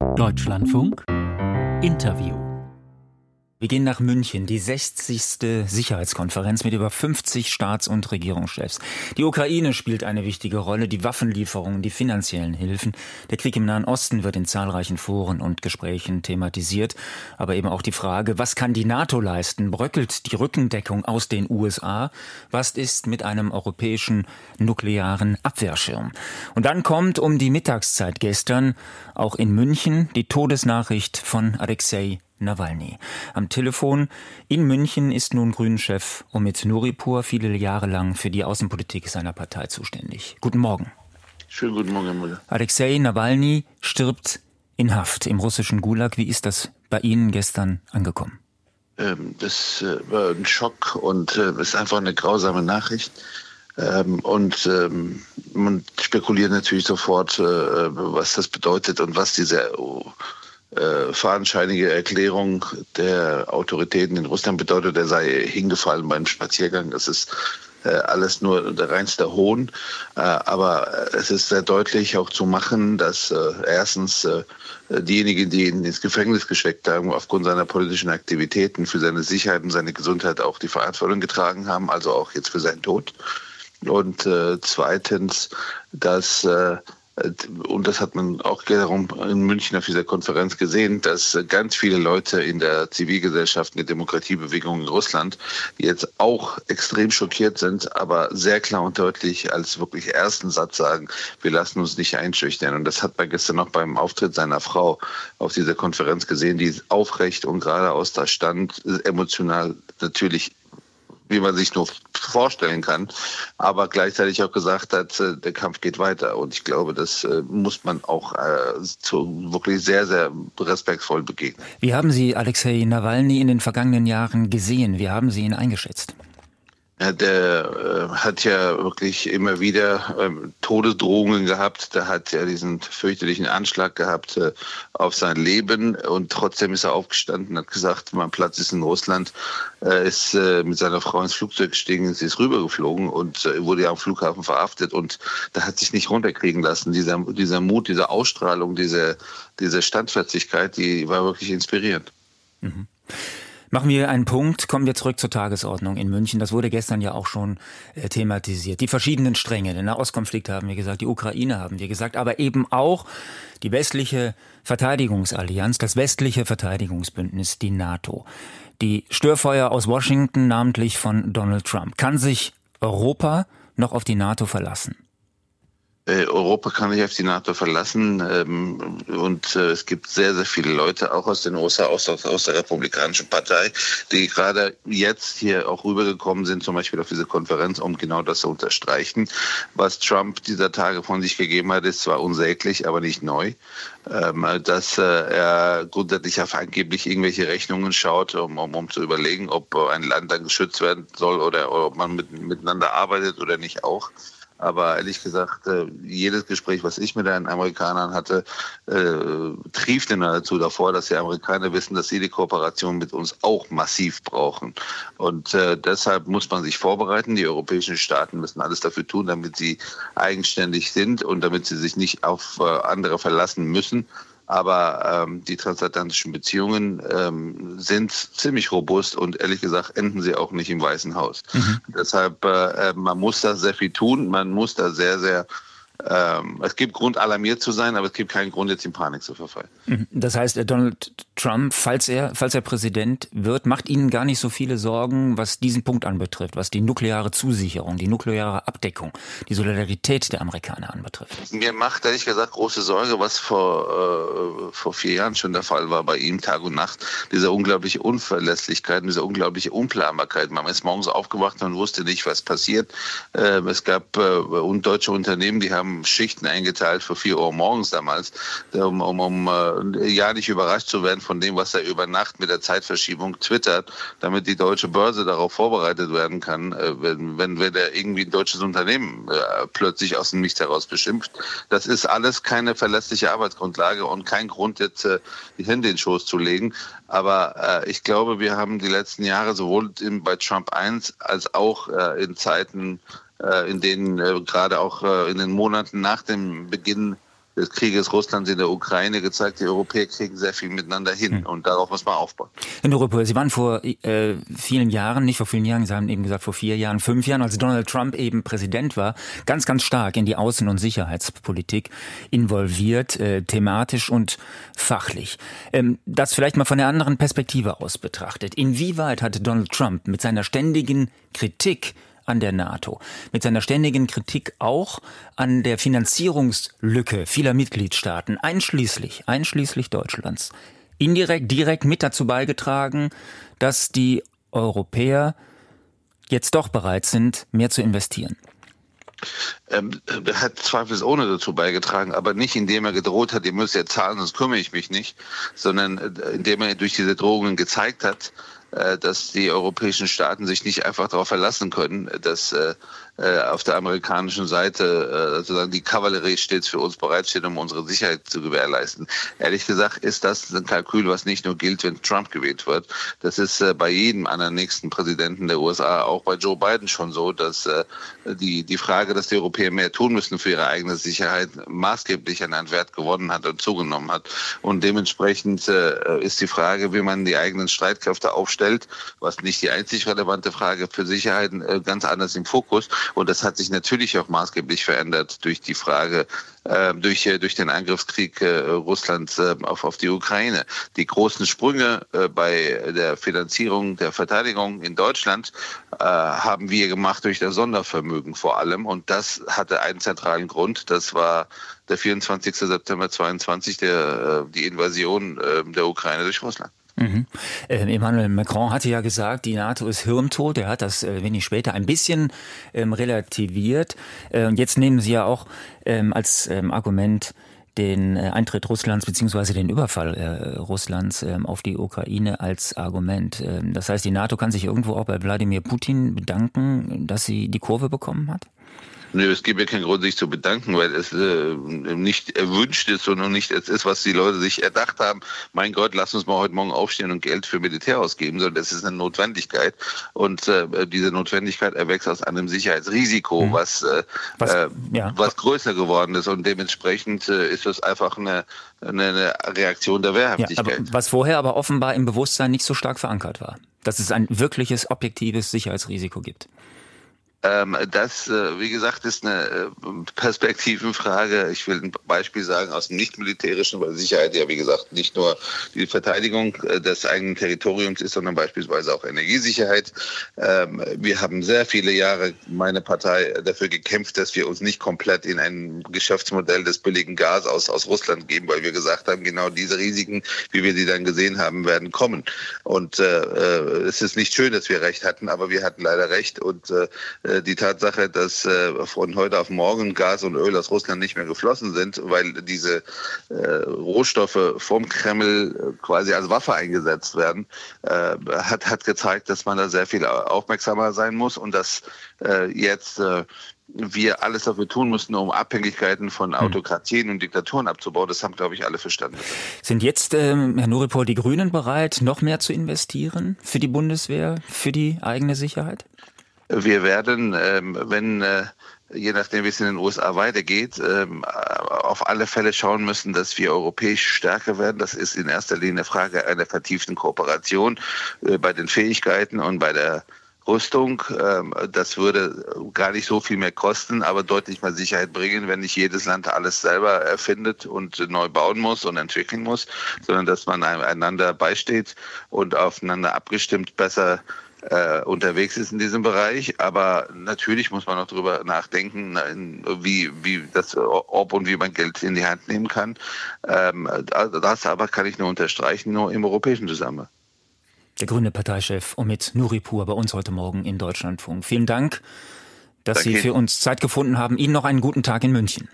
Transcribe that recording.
Deutschlandfunk. Interview wir gehen nach München, die 60. Sicherheitskonferenz mit über 50 Staats- und Regierungschefs. Die Ukraine spielt eine wichtige Rolle, die Waffenlieferungen, die finanziellen Hilfen. Der Krieg im Nahen Osten wird in zahlreichen Foren und Gesprächen thematisiert. Aber eben auch die Frage, was kann die NATO leisten? Bröckelt die Rückendeckung aus den USA? Was ist mit einem europäischen nuklearen Abwehrschirm? Und dann kommt um die Mittagszeit gestern auch in München die Todesnachricht von Alexei Nawalny. Am Telefon in München ist nun Grünchef Omid Nuripur viele Jahre lang für die Außenpolitik seiner Partei zuständig. Guten Morgen. Schönen guten Morgen, Herr Müller. Alexei Nawalny stirbt in Haft im russischen Gulag. Wie ist das bei Ihnen gestern angekommen? Ähm, das äh, war ein Schock und äh, ist einfach eine grausame Nachricht. Ähm, und ähm, man spekuliert natürlich sofort, äh, was das bedeutet und was diese äh, fadenscheinige Erklärung der Autoritäten in Russland bedeutet, er sei hingefallen beim Spaziergang. Das ist äh, alles nur der reinste Hohn. Äh, aber es ist sehr deutlich auch zu machen, dass äh, erstens diejenigen, die ihn ins Gefängnis gesteckt haben, aufgrund seiner politischen Aktivitäten für seine Sicherheit und seine Gesundheit auch die Verantwortung getragen haben, also auch jetzt für seinen Tod. Und zweitens, dass und das hat man auch wiederum in München auf dieser Konferenz gesehen, dass ganz viele Leute in der Zivilgesellschaft, in der Demokratiebewegung in Russland jetzt auch extrem schockiert sind, aber sehr klar und deutlich als wirklich ersten Satz sagen, wir lassen uns nicht einschüchtern. Und das hat man gestern noch beim Auftritt seiner Frau auf dieser Konferenz gesehen, die aufrecht und geradeaus da stand, emotional natürlich wie man sich nur vorstellen kann, aber gleichzeitig auch gesagt hat, äh, der Kampf geht weiter. Und ich glaube, das äh, muss man auch äh, wirklich sehr, sehr respektvoll begegnen. Wie haben Sie Alexei Nawalny in den vergangenen Jahren gesehen? Wie haben Sie ihn eingeschätzt? Der äh, hat ja wirklich immer wieder ähm, Todesdrohungen gehabt. Der hat ja diesen fürchterlichen Anschlag gehabt äh, auf sein Leben und trotzdem ist er aufgestanden, hat gesagt, mein Platz ist in Russland, äh, ist äh, mit seiner Frau ins Flugzeug gestiegen, sie ist rübergeflogen und äh, wurde ja am Flughafen verhaftet und da hat sich nicht runterkriegen lassen. Dieser, dieser Mut, diese Ausstrahlung, diese, diese Standfestigkeit, die war wirklich inspirierend. Mhm. Machen wir einen Punkt, kommen wir zurück zur Tagesordnung in München. Das wurde gestern ja auch schon äh, thematisiert. Die verschiedenen Stränge, den Nahostkonflikt haben wir gesagt, die Ukraine haben wir gesagt, aber eben auch die westliche Verteidigungsallianz, das westliche Verteidigungsbündnis, die NATO. Die Störfeuer aus Washington, namentlich von Donald Trump. Kann sich Europa noch auf die NATO verlassen? Äh, Europa kann nicht auf die NATO verlassen ähm, und äh, es gibt sehr, sehr viele Leute, auch aus den USA, aus, aus der Republikanischen Partei, die gerade jetzt hier auch rübergekommen sind, zum Beispiel auf diese Konferenz, um genau das zu unterstreichen. Was Trump dieser Tage von sich gegeben hat, ist zwar unsäglich, aber nicht neu. Ähm, dass äh, er grundsätzlich auf angeblich irgendwelche Rechnungen schaut, um, um, um zu überlegen, ob ein Land dann geschützt werden soll oder, oder ob man mit, miteinander arbeitet oder nicht auch. Aber ehrlich gesagt, äh, jedes Gespräch, was ich mit den Amerikanern hatte, äh, triefte dazu davor, dass die Amerikaner wissen, dass sie die Kooperation mit uns auch massiv brauchen. Und äh, deshalb muss man sich vorbereiten. Die europäischen Staaten müssen alles dafür tun, damit sie eigenständig sind und damit sie sich nicht auf äh, andere verlassen müssen. Aber ähm, die transatlantischen Beziehungen ähm, sind ziemlich robust und ehrlich gesagt enden sie auch nicht im Weißen Haus. Mhm. Deshalb, äh, äh man muss da sehr viel tun, man muss da sehr, sehr ähm, es gibt Grund, alarmiert zu sein, aber es gibt keinen Grund, jetzt in Panik zu verfallen. Mhm. Das heißt, äh, Donald Trump, falls er, falls er Präsident wird, macht Ihnen gar nicht so viele Sorgen, was diesen Punkt anbetrifft, was die nukleare Zusicherung, die nukleare Abdeckung, die Solidarität der Amerikaner anbetrifft. Mir macht ehrlich gesagt große Sorge, was vor, äh, vor vier Jahren schon der Fall war bei ihm, Tag und Nacht, diese unglaubliche Unverlässlichkeit, diese unglaubliche Unplanbarkeit. Man ist morgens aufgewacht und wusste nicht, was passiert. Äh, es gab äh, deutsche Unternehmen, die haben haben Schichten eingeteilt für 4 Uhr morgens damals, um, um, um äh, ja nicht überrascht zu werden von dem, was er über Nacht mit der Zeitverschiebung twittert, damit die deutsche Börse darauf vorbereitet werden kann, äh, wenn, wenn, wenn er irgendwie ein deutsches Unternehmen äh, plötzlich aus dem Nichts heraus beschimpft. Das ist alles keine verlässliche Arbeitsgrundlage und kein Grund, jetzt die Hände in den Schoß zu legen. Aber äh, ich glaube, wir haben die letzten Jahre sowohl bei Trump 1 als auch in Zeiten in denen äh, gerade auch äh, in den Monaten nach dem Beginn des Krieges Russlands in der Ukraine gezeigt, die Europäer kriegen sehr viel miteinander hin hm. und darauf muss man aufbauen. Herr Nurup, Sie waren vor äh, vielen Jahren, nicht vor vielen Jahren, Sie haben eben gesagt vor vier Jahren, fünf Jahren, als Donald Trump eben Präsident war, ganz, ganz stark in die Außen- und Sicherheitspolitik involviert, äh, thematisch und fachlich. Ähm, das vielleicht mal von der anderen Perspektive aus betrachtet. Inwieweit hatte Donald Trump mit seiner ständigen Kritik an der NATO, mit seiner ständigen Kritik auch an der Finanzierungslücke vieler Mitgliedstaaten, einschließlich, einschließlich Deutschlands, indirekt, direkt mit dazu beigetragen, dass die Europäer jetzt doch bereit sind, mehr zu investieren? Ähm, er hat zweifelsohne dazu beigetragen, aber nicht indem er gedroht hat, ihr müsst ja zahlen, sonst kümmere ich mich nicht, sondern äh, indem er durch diese Drohungen gezeigt hat, dass die europäischen Staaten sich nicht einfach darauf verlassen können, dass äh, äh, auf der amerikanischen Seite sozusagen die Kavallerie stets für uns bereitsteht, um unsere Sicherheit zu gewährleisten. Ehrlich gesagt ist das ein Kalkül, was nicht nur gilt, wenn Trump gewählt wird. Das ist bei jedem anderen nächsten Präsidenten der USA, auch bei Joe Biden schon so, dass die, die Frage, dass die Europäer mehr tun müssen für ihre eigene Sicherheit, maßgeblich an einen Wert gewonnen hat und zugenommen hat. Und dementsprechend ist die Frage, wie man die eigenen Streitkräfte aufstellt, was nicht die einzig relevante Frage für Sicherheit, ganz anders im Fokus. Und das hat sich natürlich auch maßgeblich verändert durch die Frage, äh, durch, äh, durch den Angriffskrieg äh, Russlands äh, auf, auf die Ukraine. Die großen Sprünge äh, bei der Finanzierung der Verteidigung in Deutschland äh, haben wir gemacht durch das Sondervermögen vor allem. Und das hatte einen zentralen Grund. Das war der 24. September 22, der, äh, die Invasion äh, der Ukraine durch Russland. Mhm. Äh, Emmanuel Macron hatte ja gesagt, die NATO ist hirntot. Er hat das äh, wenig später ein bisschen ähm, relativiert. Und jetzt nehmen Sie ja auch ähm, als ähm, Argument den äh, Eintritt Russlands bzw. den Überfall äh, Russlands ähm, auf die Ukraine als Argument. Ähm, das heißt, die NATO kann sich irgendwo auch bei Wladimir Putin bedanken, dass sie die Kurve bekommen hat? Nö, es gibt ja keinen Grund, sich zu bedanken, weil es äh, nicht erwünscht ist und nicht es ist, was die Leute sich erdacht haben. Mein Gott, lass uns mal heute Morgen aufstehen und Geld für Militär ausgeben, sondern das ist eine Notwendigkeit. Und äh, diese Notwendigkeit erwächst aus einem Sicherheitsrisiko, mhm. was, äh, was, äh, ja. was größer geworden ist. Und dementsprechend äh, ist das einfach eine, eine Reaktion der Wehrhaftigkeit. Ja, was vorher aber offenbar im Bewusstsein nicht so stark verankert war. Dass es ein wirkliches objektives Sicherheitsrisiko gibt. Ähm, das, äh, wie gesagt, ist eine äh, Perspektivenfrage. Ich will ein Beispiel sagen aus dem nicht-militärischen, weil Sicherheit ja, wie gesagt, nicht nur die Verteidigung äh, des eigenen Territoriums ist, sondern beispielsweise auch Energiesicherheit. Ähm, wir haben sehr viele Jahre, meine Partei, dafür gekämpft, dass wir uns nicht komplett in ein Geschäftsmodell des billigen Gas aus, aus Russland geben, weil wir gesagt haben, genau diese Risiken, wie wir sie dann gesehen haben, werden kommen. Und äh, es ist nicht schön, dass wir recht hatten, aber wir hatten leider recht und äh, die Tatsache, dass äh, von heute auf morgen Gas und Öl aus Russland nicht mehr geflossen sind, weil diese äh, Rohstoffe vom Kreml quasi als Waffe eingesetzt werden, hat, hat gezeigt, dass man da sehr viel aufmerksamer sein muss und dass jetzt wir alles dafür tun müssen, um Abhängigkeiten von hm. Autokratien und Diktaturen abzubauen. Das haben, glaube ich, alle verstanden. Sind jetzt, ähm, Herr Noripol, die Grünen bereit, noch mehr zu investieren für die Bundeswehr, für die eigene Sicherheit? Wir werden, ähm, wenn äh, je nachdem, wie es in den USA weitergeht, ähm, auf alle Fälle schauen müssen, dass wir europäisch stärker werden. Das ist in erster Linie eine Frage einer vertieften Kooperation äh, bei den Fähigkeiten und bei der Rüstung. Ähm, das würde gar nicht so viel mehr kosten, aber deutlich mehr Sicherheit bringen, wenn nicht jedes Land alles selber erfindet und neu bauen muss und entwickeln muss, sondern dass man einander beisteht und aufeinander abgestimmt besser äh, unterwegs ist in diesem Bereich. Aber natürlich muss man auch darüber nachdenken, wie, wie das, ob und wie man Geld in die Hand nehmen kann. Ähm, das aber kann ich nur unterstreichen, nur im europäischen Zusammenhang. Der grüne Parteichef Omid Nuripur bei uns heute Morgen in Deutschlandfunk. Vielen Dank, dass Danke. Sie für uns Zeit gefunden haben. Ihnen noch einen guten Tag in München.